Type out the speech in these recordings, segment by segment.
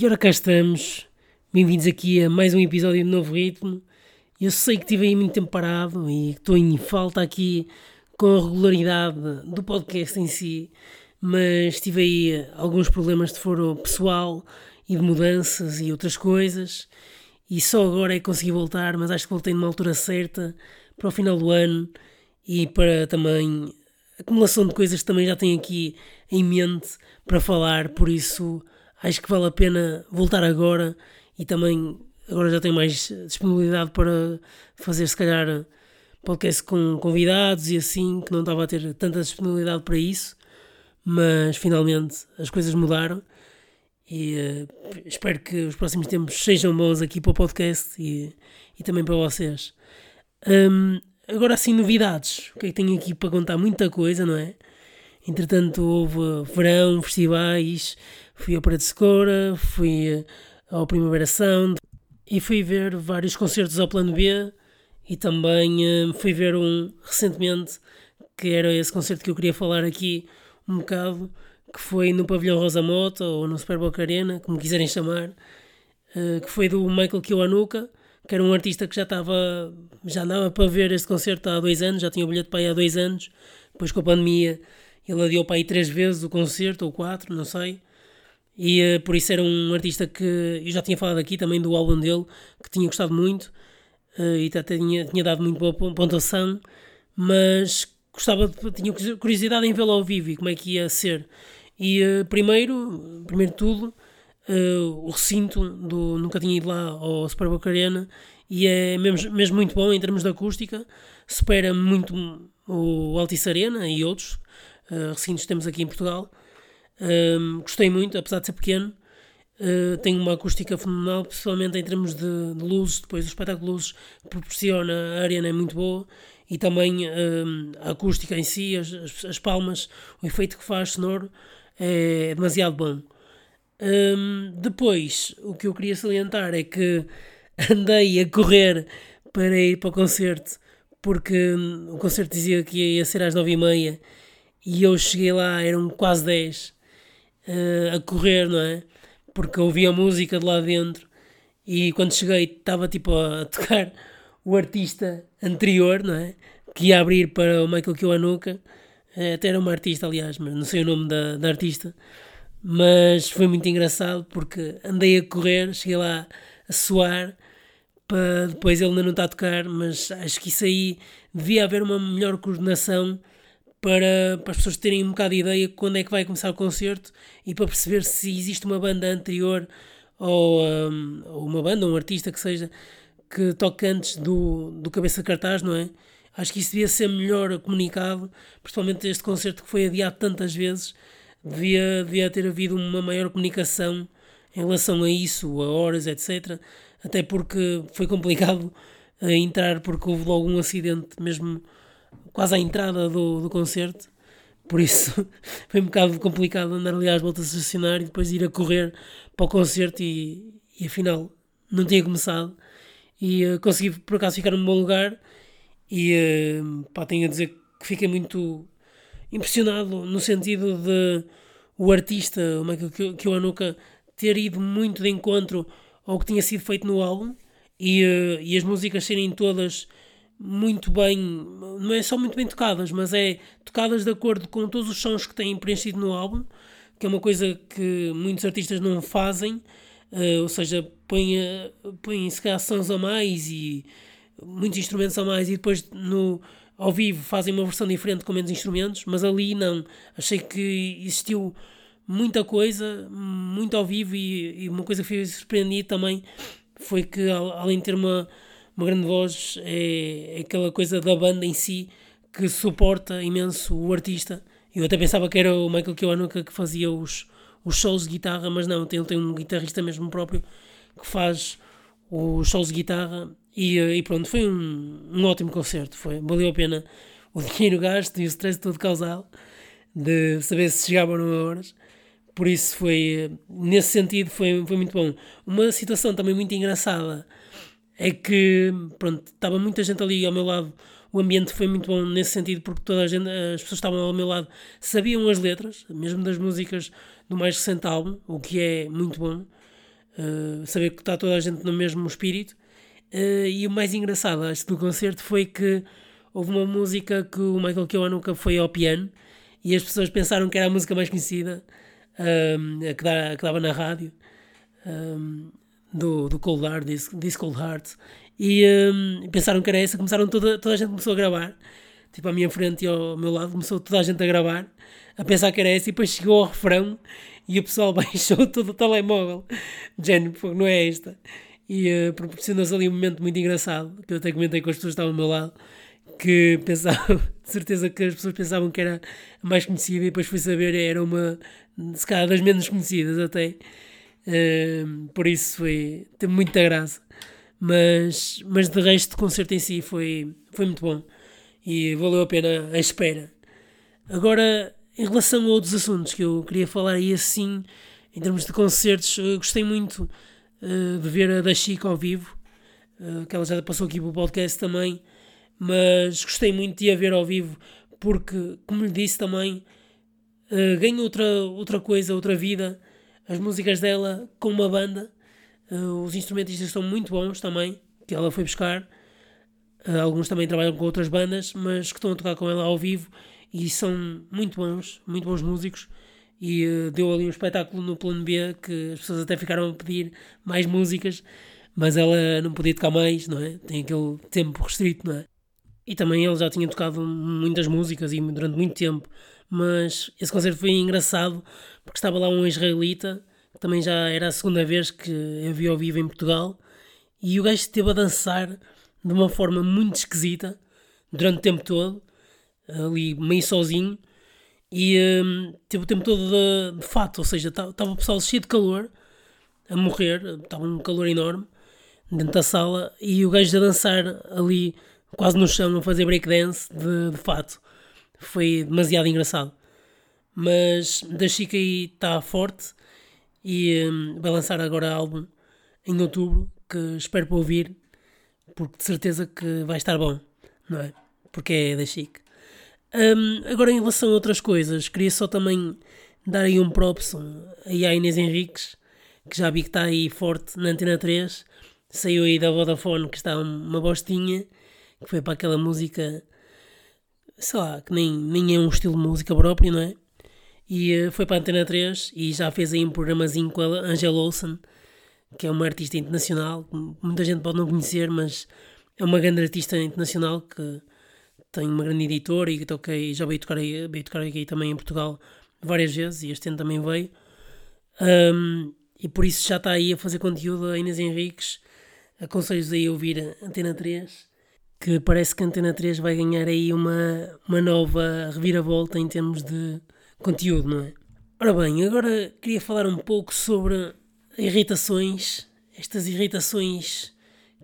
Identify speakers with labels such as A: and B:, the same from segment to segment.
A: E ora cá estamos, bem-vindos aqui a mais um episódio de Novo Ritmo. Eu sei que estive aí muito tempo parado e estou em falta aqui com a regularidade do podcast em si, mas tive aí alguns problemas de foro pessoal e de mudanças e outras coisas, e só agora é que consegui voltar, mas acho que voltei numa altura certa para o final do ano e para também acumulação de coisas que também já tenho aqui em mente para falar, por isso acho que vale a pena voltar agora e também agora já tenho mais disponibilidade para fazer se calhar podcast com convidados e assim, que não estava a ter tanta disponibilidade para isso, mas finalmente as coisas mudaram e uh, espero que os próximos tempos sejam bons aqui para o podcast e, e também para vocês. Um, agora assim, novidades. O que é que tenho aqui para contar? Muita coisa, não é? Entretanto, houve verão, festivais, fui ao Parede de Secora, fui ao Primavera Sound e fui ver vários concertos ao Plano B e também uh, fui ver um recentemente que era esse concerto que eu queria falar aqui um bocado, que foi no Pavilhão Rosa Mota ou no Superboc Arena, como quiserem chamar, uh, que foi do Michael Kiwanuka, que era um artista que já estava, já andava para ver este concerto há dois anos, já tinha o bilhete para aí há dois anos, depois com a pandemia ele adiou para aí três vezes o concerto, ou quatro, não sei. E uh, por isso era um artista que eu já tinha falado aqui também do álbum dele, que tinha gostado muito uh, e até tinha, tinha dado muito boa pontuação, mas gostava, tinha curiosidade em vê-lo ao vivo e como é que ia ser. E uh, primeiro, primeiro de tudo, o recinto do nunca tinha ido lá ao Super Boca Arena e é mesmo, mesmo muito bom em termos de acústica, supera muito o Altice Arena e outros recintos que temos aqui em Portugal. Uh, gostei muito, apesar de ser pequeno. Uh, tem uma acústica fenomenal, principalmente em termos de, de, luzes. Depois, o espetáculo de luzes proporciona a arena é muito boa e também a acústica em si, as, as, as, palmas, o efeito que faz sonoro é demasiado bom. Um, depois, o que eu queria salientar é que andei a correr para ir para o concerto, porque o concerto dizia que ia ser às nove e meia e eu cheguei lá, eram quase 10 uh, a correr, não é? Porque ouvia música de lá dentro e quando cheguei estava tipo a tocar o artista anterior, não é? Que ia abrir para o Michael Kiwanuka, uh, até era uma artista, aliás, mas não sei o nome da, da artista, mas foi muito engraçado porque andei a correr, cheguei lá a suar para depois ele ainda não está a tocar, mas acho que isso aí devia haver uma melhor coordenação para, para as pessoas terem um bocado de ideia de quando é que vai começar o concerto e para perceber se existe uma banda anterior ou, um, uma banda, um artista que seja, que toque antes do, do cabeça cartaz, não é? Acho que isso devia ser melhor comunicado, principalmente este concerto que foi adiado tantas vezes, devia, devia ter havido uma maior comunicação em relação a isso, a horas, etc. Até porque foi complicado a entrar porque houve logo um acidente mesmo quase à entrada do, do concerto. Por isso foi um bocado complicado andar ali às voltas a estacionar e depois ir a correr para o concerto e, e afinal não tinha começado. E uh, consegui por acaso ficar num bom lugar e uh, pá, tenho a dizer que fiquei muito impressionado no sentido de o artista, o Michael Kiwanuka, ter ido muito de encontro ao que tinha sido feito no álbum e, uh, e as músicas serem todas muito bem, não é só muito bem tocadas, mas é tocadas de acordo com todos os sons que têm preenchido no álbum, que é uma coisa que muitos artistas não fazem, uh, ou seja, põem, põem se calhar sons a mais e muitos instrumentos a mais e depois no, ao vivo fazem uma versão diferente com menos instrumentos, mas ali não. Achei que existiu muita coisa, muito ao vivo e, e uma coisa que fui surpreendido também foi que além de ter uma uma grande voz é, é aquela coisa da banda em si que suporta imenso o artista. Eu até pensava que era o Michael Kiwanuka que fazia os, os shows de guitarra, mas não, ele tem um guitarrista mesmo próprio que faz os shows de guitarra e, e pronto, foi um, um ótimo concerto, foi, valeu a pena o dinheiro gasto e o stress todo causado de saber se chegavam a horas. Por isso foi, nesse sentido, foi, foi muito bom. Uma situação também muito engraçada é que pronto, estava muita gente ali ao meu lado. O ambiente foi muito bom nesse sentido, porque toda a gente, as pessoas estavam ao meu lado, sabiam as letras, mesmo das músicas do mais recente álbum, o que é muito bom. uh, saber que está toda a gente no mesmo espírito. Uh, e o mais engraçado, acho, do concerto foi que houve uma música que o Michael Kiwanuka foi ao piano e as pessoas pensaram que era a música mais conhecida um, a, que dá, a que dava na rádio do, do Cold Heart, This, This Cold Heart e um, pensaram que era essa, começaram toda, toda a gente começou a gravar. Tipo à minha frente e ao meu lado começou toda a gente a gravar a pensar que era essa e depois chegou ao refrão e o pessoal baixou todo o telemóvel. Género, não é esta. E uh, proporcionou-se ali um momento muito engraçado que eu até comentei com as pessoas que estavam ao meu lado que pensavam, de certeza que as pessoas pensavam que era a mais conhecida e depois fui saber era uma, se calhar, das menos conhecidas até. Por isso foi, teve muita graça. Mas, mas de resto, o concerto em si foi, foi muito bom e valeu a pena a espera. Agora, em relação a outros assuntos que eu queria falar aí assim, em termos de concertos, gostei muito uh, de ver a da Chica ao vivo, uh, que ela já passou aqui para o podcast também mas gostei muito de a ver ao vivo porque, como lhe disse também, uh, outra, outra coisa, outra vida. As músicas dela com uma banda, uh, os instrumentistas são muito bons também, que ela foi buscar. Uh, alguns também trabalham com outras bandas, mas que estão a tocar com ela ao vivo e são muito bons, muito bons músicos. E uh, deu ali um espetáculo no plano B que as pessoas até ficaram a pedir mais músicas, mas ela não podia tocar mais, não é? Tem aquele tempo restrito, não é? E também ele já tinha tocado muitas músicas e durante muito tempo. Mas esse concerto foi engraçado porque estava lá um israelita, que também já era a segunda vez que eu vi ao vivo em Portugal, e o gajo esteve a dançar de uma forma muito esquisita durante o tempo todo, ali meio sozinho, e um, teve o tempo todo de, de fato, ou seja, estava o pessoal cheio de calor, a morrer, estava um calor enorme dentro da sala, e o gajo a dançar ali quase no chão a fazer breakdance de, de fato. Foi demasiado engraçado. Mas da Chica aí está forte e um, vai lançar agora álbum em outubro que espero para ouvir porque de certeza que vai estar bom, não é? Porque é da Chic. Um, agora em relação a outras coisas, queria só também dar aí um props aí à Inês Henriques, que já vi que está aí forte na Antena 3, saiu aí da Vodafone que está uma bostinha que foi para aquela música, sei lá, que nem, nem é um estilo de música próprio, não é? E uh, foi para a Antena 3 e já fez aí um programazinho com a Angela Olsen, que é uma artista internacional, muita gente pode não conhecer, mas é uma grande artista internacional que tem uma grande editora e que toquei, já veio tocar, aí, veio tocar aqui também em Portugal várias vezes e este ano também veio. Um, e por isso já está aí a fazer conteúdo a Inês Henriques. Aconselho-vos aí a ouvir a Antena 3 que parece que a Antena 3 vai ganhar aí uma, uma nova reviravolta em termos de conteúdo, não é? Ora bem, agora queria falar um pouco sobre irritações, estas irritações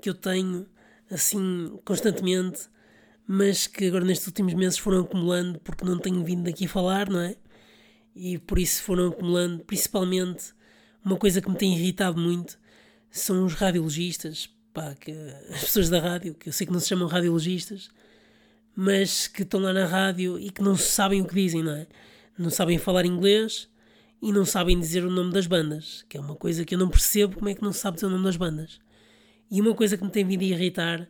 A: que eu tenho assim constantemente, mas que agora nestes últimos meses foram acumulando porque não tenho vindo aqui falar, não é? E por isso foram acumulando, principalmente uma coisa que me tem irritado muito são os radiologistas, pá, que as pessoas da rádio, que eu sei que não se chamam radiologistas, mas que estão lá na rádio e que não sabem o que dizem, não é? Não sabem falar inglês e não sabem dizer o nome das bandas, que é uma coisa que eu não percebo como é que não se sabe dizer o nome das bandas. E uma coisa que me tem vindo a irritar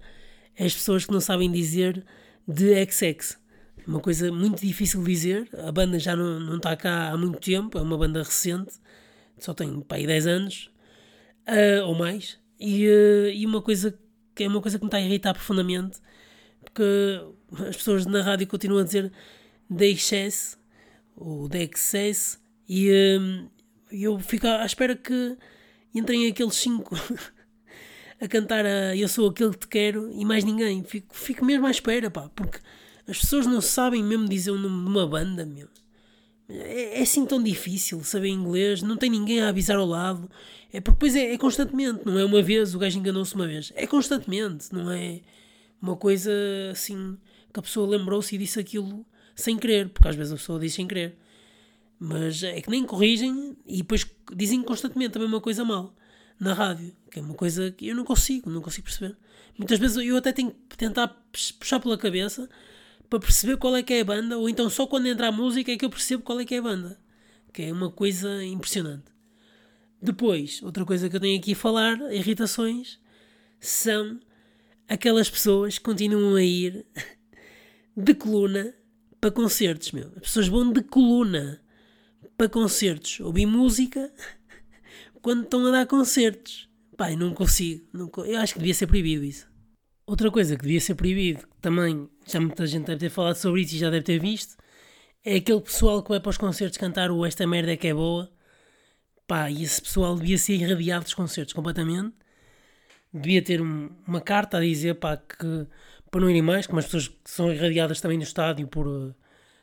A: é as pessoas que não sabem dizer de XX. É uma coisa muito difícil de dizer. A banda já não, não está cá há muito tempo, é uma banda recente, só tem pá, 10 anos uh, ou mais. E, uh, e uma coisa que é uma coisa que me está a irritar profundamente, porque as pessoas na rádio continuam a dizer DXS ou DXS e uh, eu fico à espera que entrem aqueles cinco a cantar a Eu Sou Aquele que Te Quero e mais ninguém. Fico, fico mesmo à espera, pá, porque as pessoas não sabem mesmo dizer o nome de uma banda, meu. É, é assim tão difícil saber inglês, não tem ninguém a avisar ao lado. É porque depois é, é constantemente, não é uma vez, o gajo enganou-se uma vez. É constantemente, não é uma coisa assim que a pessoa lembrou-se e disse aquilo sem querer, porque às vezes a pessoa diz sem querer. Mas é que nem corrigem e depois dizem constantemente também uma coisa mal na rádio, que é uma coisa que eu não consigo, não consigo perceber. Muitas vezes eu até tenho que tentar puxar pela cabeça para perceber qual é que é a banda, ou então só quando entra a música é que eu percebo qual é que é a banda. Que é uma coisa impressionante. Depois, outra coisa que eu tenho aqui a falar, irritações, são aquelas pessoas que continuam a ir de coluna para concertos, meu. As pessoas vão de coluna para concertos, ouvir música quando estão a dar concertos. Pai, não consigo. Não, eu acho que devia ser proibido isso. Outra coisa que devia ser proibido, também já muita gente deve ter falado sobre isso e já deve ter visto, é aquele pessoal que vai para os concertos cantar o Esta Merda é que é boa. Pá, e esse pessoal devia ser irradiado dos concertos completamente. Devia ter um, uma carta a dizer pá, que para não irem mais, como as pessoas que são irradiadas também no estádio por eh,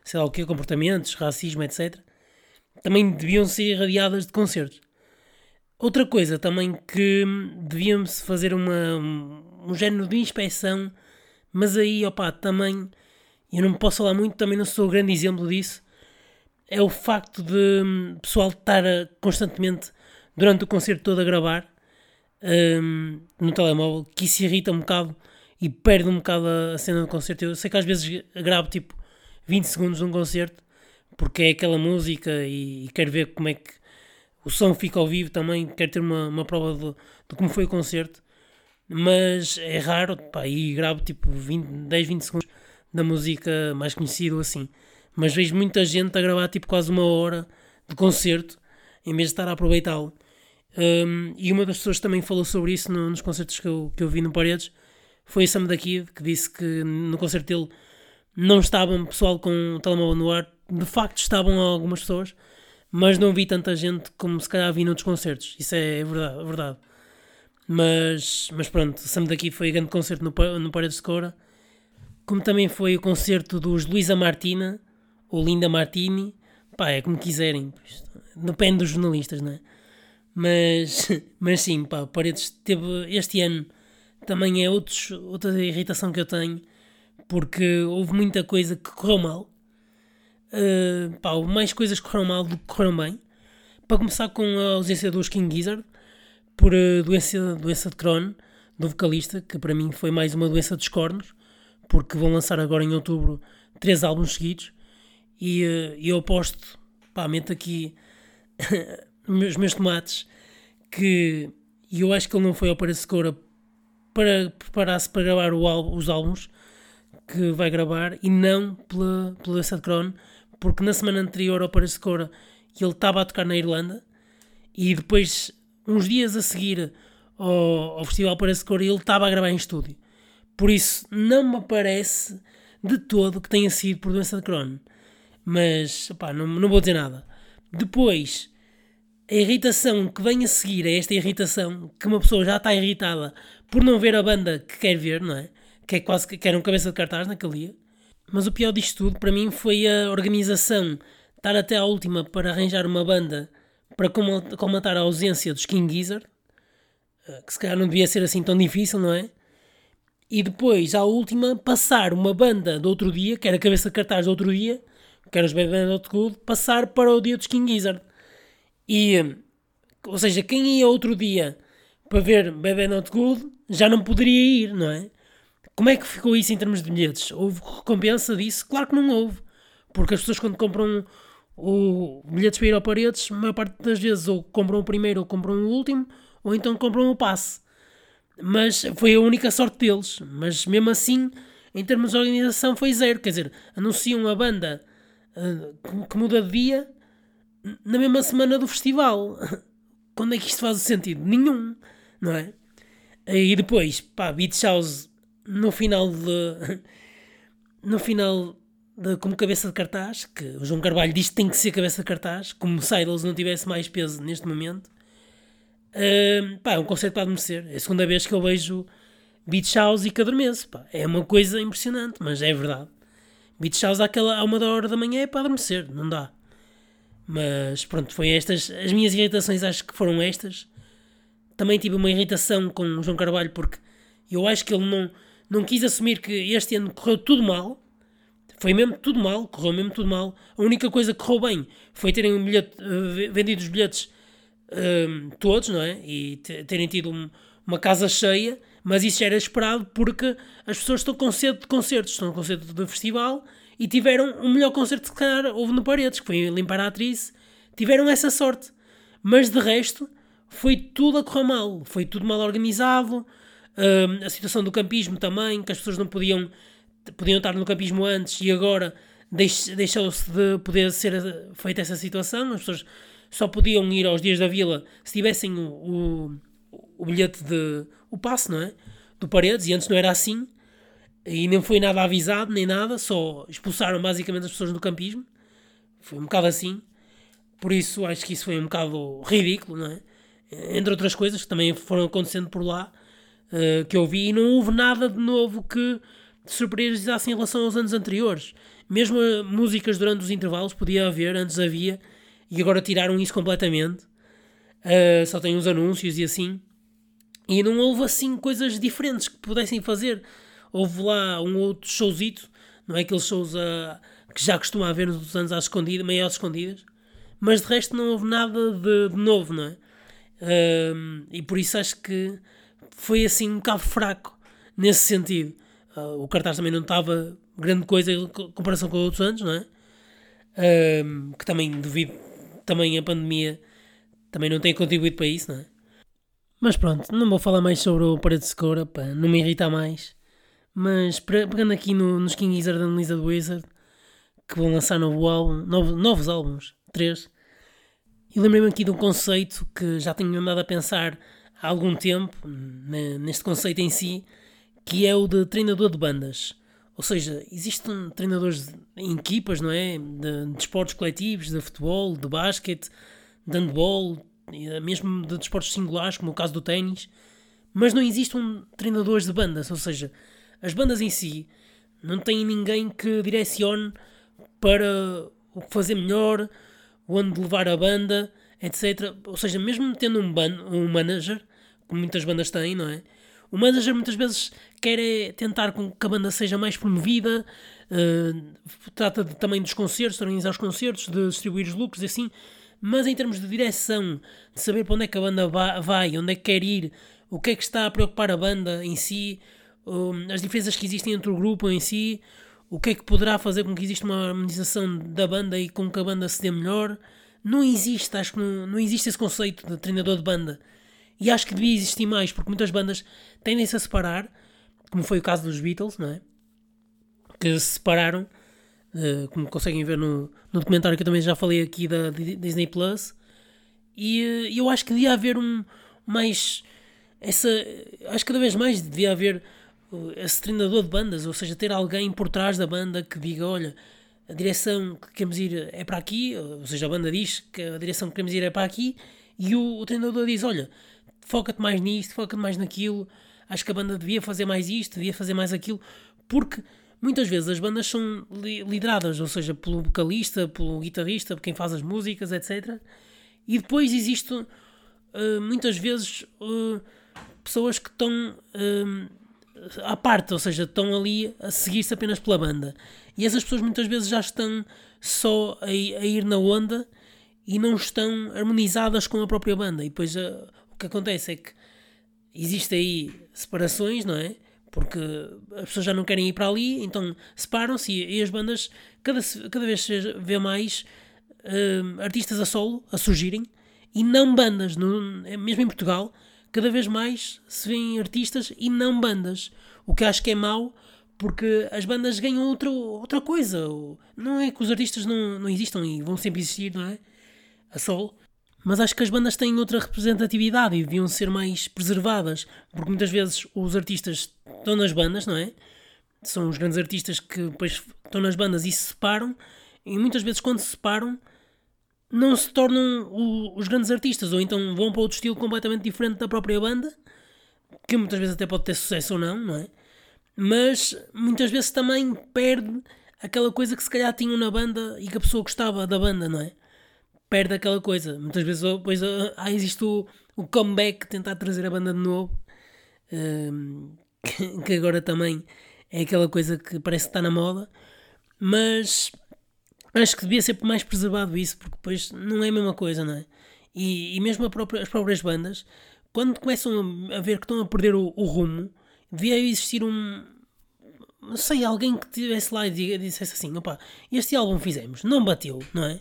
A: sei lá o que, comportamentos, racismo, etc. Também deviam ser irradiadas de concertos. Outra coisa também que devíamos fazer uma, um género de inspeção, mas aí, opá, também, eu não posso falar muito, também não sou grande exemplo disso, é o facto de hum, pessoal estar constantemente, durante o concerto todo, a gravar um, no telemóvel, que isso irrita um bocado e perde um bocado a cena do concerto. Eu sei que às vezes gravo tipo 20 segundos de um concerto, porque é aquela música e, e quero ver como é que o som fica ao vivo também, quero ter uma, uma prova de, de como foi o concerto, mas é raro, pá, e gravo tipo 20, 10, 20 segundos da música mais conhecida ou assim. Mas vejo muita gente a gravar tipo quase uma hora de concerto em vez de estar a aproveitá-lo. Um, e uma das pessoas também falou sobre isso no, nos concertos que eu, que eu vi no Paredes foi a Sam da Kid, que disse que no concerto dele não estavam pessoal com o telemóvel no ar. De facto, estavam algumas pessoas, mas não vi tanta gente como se calhar vi noutros concertos. Isso é verdade. É verdade. Mas, mas pronto, Sam daqui foi grande concerto no, no Paredes de Cora. Como também foi o concerto dos Luísa Martina, ou Linda Martini. Pá, é como quiserem. Depende dos jornalistas, não é? Mas, mas sim, pá, Paredes teve este ano também é outros, outra irritação que eu tenho, porque houve muita coisa que correu mal. Uh, pá, houve mais coisas que correram mal do que correram bem. Para começar com a ausência do King Gizzard, por uh, doença, doença de Crohn, do vocalista, que para mim foi mais uma doença dos cornos, porque vão lançar agora em outubro três álbuns seguidos. E uh, eu aposto, pá, meto aqui os meus tomates, que eu acho que ele não foi ao Paracecora para preparar-se para gravar álbum, os álbuns que vai gravar e não pela, pela doença de Crohn, porque na semana anterior ao Paris Cora ele estava a tocar na Irlanda e depois, uns dias a seguir ao, ao Festival Paris Cora, ele estava a gravar em estúdio. Por isso, não me parece de todo que tenha sido por doença de Crohn. Mas, opá, não, não vou dizer nada. Depois, a irritação que vem a seguir a esta irritação, que uma pessoa já está irritada por não ver a banda que quer ver, não é? Que é quase que era um cabeça de cartaz naquele dia. Mas o pior disto tudo para mim foi a organização estar até à última para arranjar uma banda para comatar a ausência dos King Gizzard, eh, que se calhar não devia ser assim tão difícil, não é? E depois, à última, passar uma banda do outro dia, que era a cabeça de cartaz do outro dia, que era os Bad Band Good, passar para o dia dos King Gizzard. E, ou seja, quem ia outro dia para ver Bad Not Good já não poderia ir, não é? Como é que ficou isso em termos de bilhetes? Houve recompensa disso? Claro que não houve. Porque as pessoas quando compram o bilhetes para ir ao Paredes, a maior parte das vezes ou compram o primeiro ou compram o último, ou então compram o passe. Mas foi a única sorte deles. Mas mesmo assim, em termos de organização, foi zero. Quer dizer, anunciam a banda uh, que muda de dia na mesma semana do festival. Quando é que isto faz sentido? Nenhum, não é? E depois, pá, Beach House no final de. No final de, como cabeça de cartaz, que o João Carvalho diz que tem que ser cabeça de cartaz, como se Idols não tivesse mais peso neste momento. Uh, pá, é um conceito para adormecer. É a segunda vez que eu vejo Beach House e que adormeço. Pá. É uma coisa impressionante, mas é verdade. Beach House àquela, à uma da hora da manhã é para adormecer, não dá. Mas pronto, foi estas. As minhas irritações acho que foram estas. Também tive uma irritação com o João Carvalho porque eu acho que ele não, não quis assumir que este ano correu tudo mal. Foi mesmo tudo mal, correu mesmo tudo mal. A única coisa que correu bem foi terem um bilhete, uh, vendido os bilhetes uh, todos, não é? E terem tido um, uma casa cheia, mas isso já era esperado porque as pessoas estão com sede de concertos, estão com sede de festival e tiveram o melhor concerto que calhar houve no Paredes, que foi limpar a atriz. Tiveram essa sorte. Mas de resto, foi tudo a correr mal, foi tudo mal organizado, uh, a situação do campismo também, que as pessoas não podiam, podiam estar no campismo antes e agora deixou-se de poder ser feita essa situação, as pessoas só podiam ir aos dias da vila se tivessem o, o, o bilhete de o passe, não é? Do Paredes, e antes não era assim, e nem foi nada avisado, nem nada, só expulsaram basicamente as pessoas do campismo, foi um bocado assim, por isso acho que isso foi um bocado ridículo, não é? Entre outras coisas que também foram acontecendo por lá, uh, que eu vi, e não houve nada de novo que surpreendizasse em relação aos anos anteriores. Mesmo músicas durante os intervalos podia haver, antes havia, e agora tiraram isso completamente. Uh, só tem uns anúncios e assim. E não houve assim coisas diferentes que pudessem fazer. Houve lá um outro showzito, não é aqueles shows uh, que já costuma haver nos anos às escondidas, meio às escondidas, mas de resto não houve nada de, de novo, não é? Uh, e por isso acho que foi assim um bocado fraco nesse sentido. Uh, o cartaz também não estava grande coisa em comparação com outros anos, não é? Uh, que também devido também a pandemia também não tem contribuído para isso, não é? Mas pronto, não vou falar mais sobre o Parede de Cora, para não me irritar mais. Mas pegando aqui no, nos King Gizzard and Lizard Wizard, que vão lançar novo álbum, novo, novos álbuns, três, e lembrei-me aqui de um conceito que já tenho andado a pensar há algum tempo, neste conceito em si, que é o de treinador de bandas. Ou seja, existem treinadores em equipas, não é? De, de esportes coletivos, de futebol, de basquete, de handball, mesmo de desportos singulares, como o caso do ténis, mas não existem treinadores de bandas, ou seja, as bandas em si não têm ninguém que direcione para o que fazer melhor, onde levar a banda, etc. Ou seja, mesmo tendo um, ban um manager, como muitas bandas têm, não é? O manager muitas vezes quer é tentar com que a banda seja mais promovida, uh, trata de, também dos concertos, de organizar os concertos, de distribuir os lucros e assim, mas em termos de direção, de saber para onde é que a banda vai, onde é que quer ir, o que é que está a preocupar a banda em si, um, as diferenças que existem entre o grupo em si, o que é que poderá fazer com que exista uma harmonização da banda e com que a banda se dê melhor. Não existe, acho que não, não existe esse conceito de treinador de banda. E acho que devia existir mais, porque muitas bandas tendem-se a separar, como foi o caso dos Beatles, não é? Que se separaram, uh, como conseguem ver no, no documentário que eu também já falei aqui da Disney Plus. E uh, eu acho que devia haver um mais. Essa, acho que cada vez mais devia haver esse treinador de bandas, ou seja, ter alguém por trás da banda que diga: olha, a direção que queremos ir é para aqui, ou seja, a banda diz que a direção que queremos ir é para aqui, e o, o treinador diz: olha, foca-te mais nisto, foca-te mais naquilo, acho que a banda devia fazer mais isto, devia fazer mais aquilo, porque muitas vezes as bandas são lideradas, ou seja, pelo vocalista, pelo guitarrista, por quem faz as músicas, etc. E depois existem uh, muitas vezes uh, pessoas que estão. Uh, à parte, ou seja, estão ali a seguir-se apenas pela banda. E essas pessoas muitas vezes já estão só a, a ir na onda e não estão harmonizadas com a própria banda. E depois o que acontece é que existe aí separações, não é? Porque as pessoas já não querem ir para ali, então separam-se e, as bandas cada, cada vez se vê mais uh, artistas a solo a surgirem e não bandas, no, mesmo em Portugal cada vez mais se vêem artistas e não bandas. O que acho que é mau, porque as bandas ganham outra, outra coisa. Não é que os artistas não, não existam e vão sempre existir, não é? A solo. Mas acho que as bandas têm outra representatividade e deviam ser mais preservadas, porque muitas vezes os artistas estão nas bandas, não é? São os grandes artistas que depois estão nas bandas e se separam, e muitas vezes quando se separam não se tornam o, os grandes artistas, ou então vão para outro estilo completamente diferente da própria banda, que muitas vezes até pode ter sucesso ou não, não é? Mas muitas vezes também perde aquela coisa que se calhar tinham na banda e que a pessoa gostava da banda, não é? Perde aquela coisa. Muitas vezes depois ah, existe o, o comeback, tentar trazer a banda de novo, um, que, que agora também é aquela coisa que parece que está na moda, mas acho que devia ser mais preservado isso, porque depois não é a mesma coisa, não é? E, e mesmo própria, as próprias bandas, quando começam a, ver que estão a perder o, o, rumo, devia existir um. Não sei, alguém que estivesse lá e dissesse assim: opa, este álbum fizemos, não bateu, não é?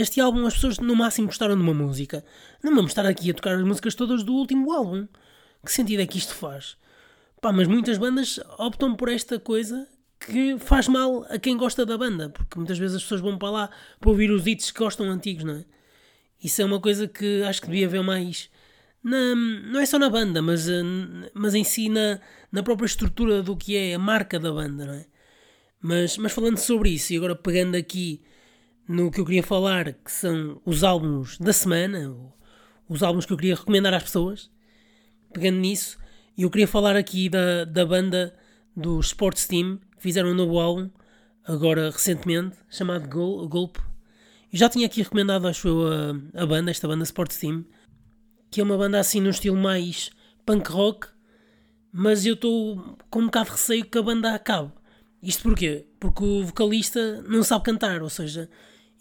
A: Este álbum as pessoas no máximo gostaram de uma música. Não vamos estar aqui a tocar as músicas todas do último álbum. Que sentido é que isto faz? Pá, mas muitas bandas optam por esta coisa que faz mal a quem gosta da banda, porque muitas vezes as pessoas vão para lá para ouvir os hits que gostam antigos, não é? Isso é uma coisa que acho que devia haver mais. Na, não é só na banda, mas, eh, mas em si na, na própria estrutura do que é a marca da banda, não é? Mas, mas falando sobre isso, e agora pegando aqui no que eu queria falar, que são os álbuns da semana, os álbuns que eu queria recomendar às pessoas, pegando nisso, eu queria falar aqui da, da banda do Sports Team, fizeram um novo álbum, agora recentemente, chamado Gol Golpe. Eu já tinha aqui recomendado, acho eu, a, a banda, esta banda Sports Team, que é uma banda assim num estilo mais punk rock, mas eu estou com um bocado de receio que a banda acabe. Isto porquê? Porque o vocalista não sabe cantar, ou seja,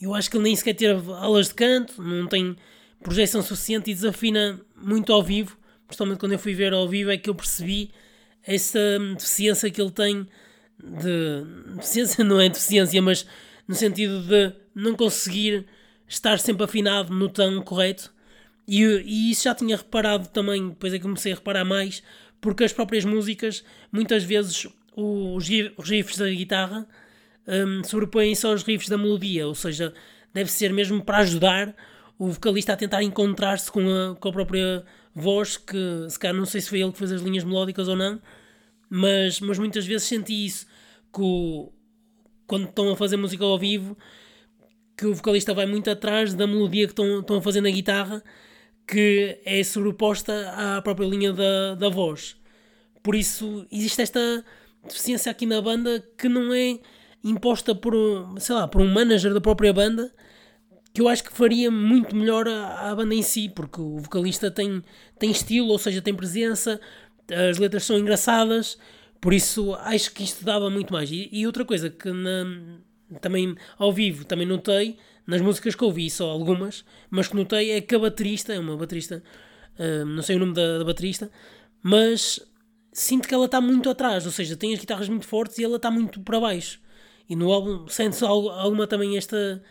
A: eu acho que ele nem sequer teve aulas de canto, não tem projeção suficiente e desafina muito ao vivo. Principalmente quando eu fui ver ao vivo é que eu percebi essa deficiência que ele tem de deficiência não é deficiência, mas no sentido de não conseguir estar sempre afinado no tom correto. E, e isso já tinha reparado também, depois é que comecei a reparar mais, porque as próprias músicas muitas vezes os, os riffs da guitarra um, sobrepõem-se aos riffs da melodia, ou seja, deve ser mesmo para ajudar o vocalista a tentar encontrar-se com a, com a própria voz, que se calhar não sei se foi ele que fez as linhas melódicas ou não, mas, mas muitas vezes senti isso, que o, quando estão a fazer música ao vivo, que o vocalista vai muito atrás da melodia que estão, estão a fazer na guitarra, que é sobreposta à própria linha da, da voz. Por isso existe esta deficiência aqui na banda que não é imposta por, sei lá, por um manager da própria banda, que eu acho que faria muito melhor à, banda em si, porque o vocalista tem, tem estilo, ou seja, tem presença, as letras são engraçadas, por isso acho que isto dava muito mais. E, e outra coisa que na, também ao vivo também notei, nas músicas que ouvi, só algumas, mas que notei é que a baterista, é uma baterista, uh, não sei o nome da, da baterista, mas sinto que ela está muito atrás, ou seja, tem as guitarras muito fortes e ela está muito para baixo. E no álbum sente-se alguma também esta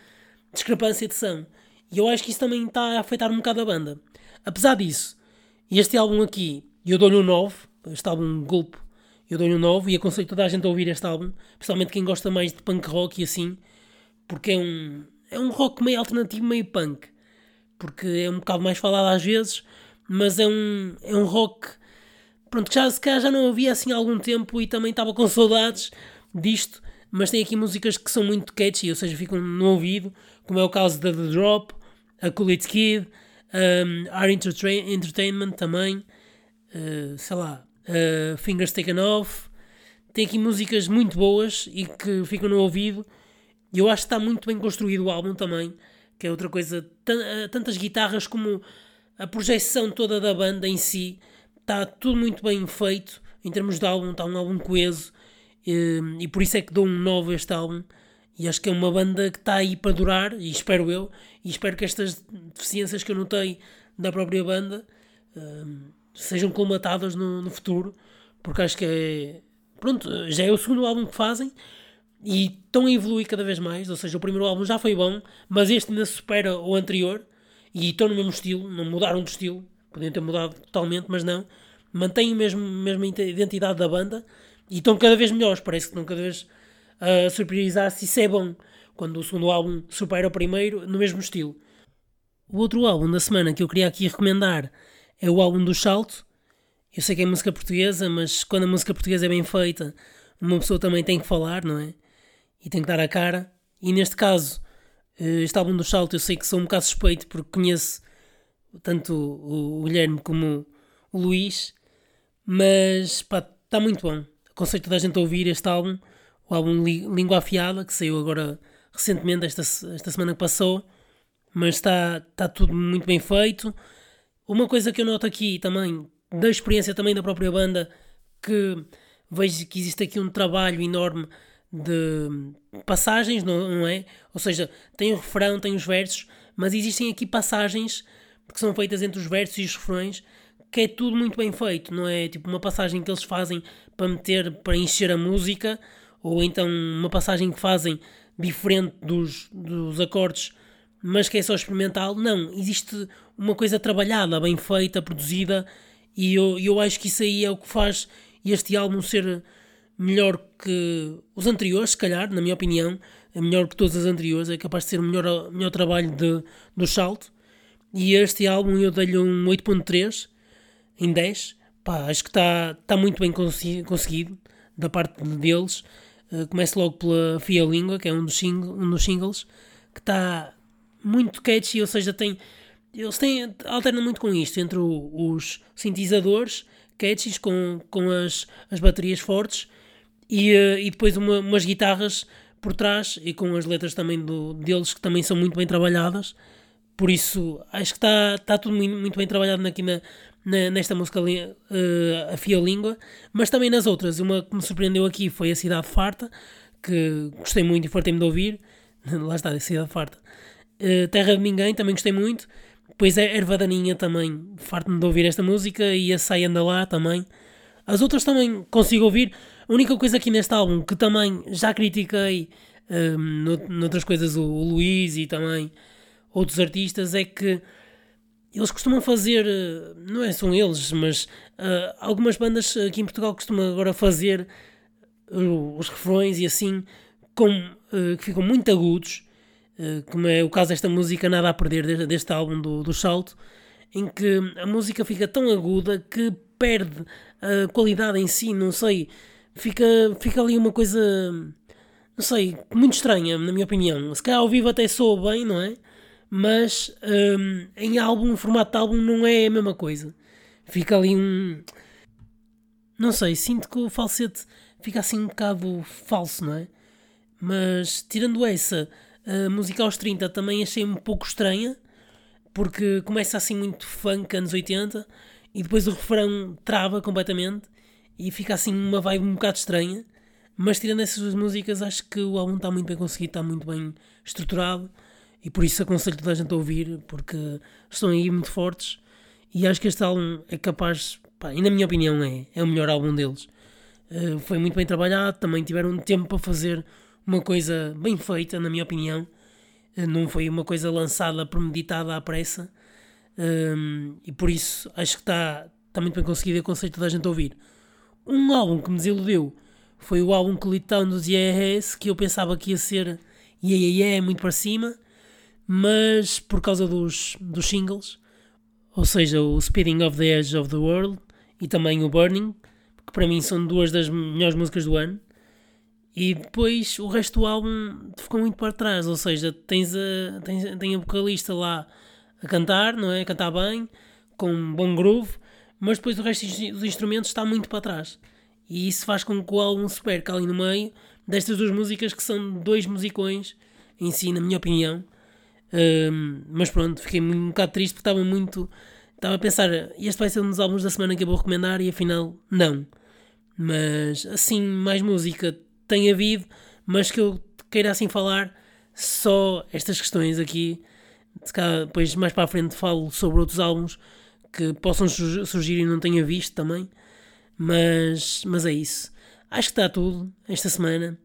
A: discrepância de som. E eu acho que isso também está a afetar um bocado a banda. Apesar disso, este álbum aqui, eu dou-lhe um 9, este álbum Gulp, eu dou-lhe um 9 e aconselho toda a gente a ouvir este álbum, principalmente quem gosta mais de punk rock e assim, porque é um, é um rock meio alternativo, meio punk. Porque é um bocado mais falado às vezes, mas é um, é um rock pronto, que já, se calhar já não havia assim há algum tempo e também estava com saudades disto, mas tem aqui músicas que são muito catchy, ou seja, ficam no ouvido, como é o caso da The Drop, a Cool It Kid, um, Our Entertainment também, uh, sei lá, uh, Fingers Taken Off. Tem aqui músicas muito boas e que ficam no ouvido. E eu acho que está muito bem construído o álbum também, que é outra coisa, eh, tantas guitarras como a projeção toda da banda em si está tudo muito bem feito em termos de álbum, está um álbum coeso e, e por isso é que dou um novo a este álbum. E acho que é uma banda que está aí para durar, e espero eu, e espero que estas deficiências que eu notei da própria banda um, sejam colmatadas no, no, futuro, porque acho que é. Pronto, já é o segundo álbum que fazem e estão a evoluir cada vez mais. Ou seja, o primeiro álbum já foi bom, mas este ainda supera o anterior e estão no mesmo estilo, não mudaram de estilo. Podiam ter mudado totalmente, mas não. Mantêm a mesma, mesma identidade da banda e estão cada vez melhores. Parece que estão cada vez a surpreender-se. Isso é bom quando o segundo álbum supera o primeiro no mesmo estilo. O outro álbum da semana que eu queria aqui recomendar é o álbum do Salto. Eu sei que é música portuguesa, mas quando a música portuguesa é bem feita, uma pessoa também tem que falar, não é? E tem que dar a cara. E neste caso, eh, este álbum do Salto, eu sei que sou um bocado suspeito porque conheço tanto o Guilherme como o Luís, mas pá, está muito bom. Aconselho toda a gente a ouvir este álbum, o álbum Língua Afiada, que saiu agora recentemente, esta, esta semana que passou, mas está, está tudo muito bem feito. Uma coisa que eu noto aqui também, da experiência também da própria banda, que vejo que existe aqui um trabalho enorme de passagens, não, não é? Ou seja, tem o refrão, tem os versos, mas existem aqui passagens que são feitas entre os versos e os refrões, que é tudo muito bem feito, não é? Tipo uma passagem que eles fazem para meter, para encher a música, ou então uma passagem que fazem diferente dos, dos acordes mas que é só experimental. Não, existe uma coisa trabalhada, bem feita, produzida, e eu, eu acho que isso aí é o que faz este álbum ser melhor que os anteriores, se calhar, na minha opinião, é melhor que todos os anteriores, é capaz de ser o melhor, melhor trabalho de, do salto. E este álbum eu dei-lhe um 8.3 em 10. Pá, acho que está tá muito bem conseguido da parte deles. Uh, começo logo pela Fia Língua, que é um dos, um dos singles, que está muito catchy, ou seja, tem, eles têm, alternam muito com isto, entre o, os sintetizadores catchy com, com as, as baterias fortes e, uh, e depois uma, umas guitarras por trás e com as letras também do, deles que também são muito bem trabalhadas. Por isso, acho que está tá tudo muito bem trabalhado aqui na, na, nesta música uh, A Fia Língua, mas também nas outras. Uma que me surpreendeu aqui foi A Cidade Farta, que gostei muito e fartei-me de ouvir. Lá está, A Cidade Farta. Uh, Terra de Ninguém, também gostei muito. Depois é Erva Daninha também, farto-me de ouvir esta música. E a Sai Anda Lá também. As outras também consigo ouvir. A única coisa aqui neste álbum que também já critiquei um, ehm, noutras coisas, o, o Luís e também outros artistas, é que eles costumam fazer, eh, não é são eles, mas uh, algumas bandas aqui em Portugal costumam agora fazer uh, os refrões e assim, com, uh, que ficam muito agudos, como é o caso desta música Nada a Perder, deste, deste álbum do, do Salto, em que a música fica tão aguda que perde a qualidade em si, não sei, fica, fica ali uma coisa, não sei, muito estranha, na minha opinião. Se calhar ao vivo até soa bem, não é? Mas um, em álbum, formato de álbum, não é a mesma coisa. Fica ali um. Não sei, sinto que o falsete fica assim um bocado falso, não é? Mas tirando essa, a música aos 30 também achei um pouco estranha, porque começa assim muito funk, anos 80, e depois o refrão trava completamente e fica assim uma vibe um bocado estranha. Mas tirando essas duas músicas, acho que o álbum está muito bem conseguido, está muito bem estruturado e por isso aconselho toda a gente a ouvir, porque estão aí muito fortes. E acho que este álbum é capaz, pá, e na minha opinião é, é o melhor álbum deles. Uh, foi muito bem trabalhado, também tiveram tempo para fazer uma coisa bem feita, na minha opinião. Uh, não foi uma coisa lançada, premeditada à pressa. Uh, e por isso acho que está tá muito bem conseguido e aconselho toda a gente a ouvir. Um álbum que me desiludiu foi o álbum Town dos IRS, que eu pensava que ia ser yeah, muito para cima mas por causa dos, dos singles, ou seja, o Speeding of the Edge of the World e também o Burning, que para mim são duas das melhores músicas do ano. E depois o resto do álbum ficou muito para trás, ou seja, tens a, tens, tem a vocalista lá a cantar, não é? A cantar bem, com um bom groove, mas depois o resto dos instrumentos está muito para trás. E isso faz com que o álbum se perca ali no meio destas duas músicas que são dois musicões em si, na minha opinião mas pronto, fiquei um bocado triste porque estava muito. Estava a pensar, este vai ser um dos álbuns da semana que eu vou recomendar e afinal, não. Mas assim, mais música tem havido, mas que eu queira assim falar só estas questões aqui. Calhar, depois mais para a frente falo sobre outros álbuns que possam surgir e não tenha visto também. Mas, mas é isso. Acho que está tudo esta semana.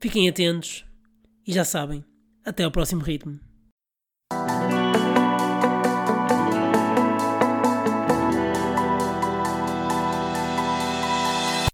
A: Fiquem atentos e já sabem. Até ao próximo ritmo.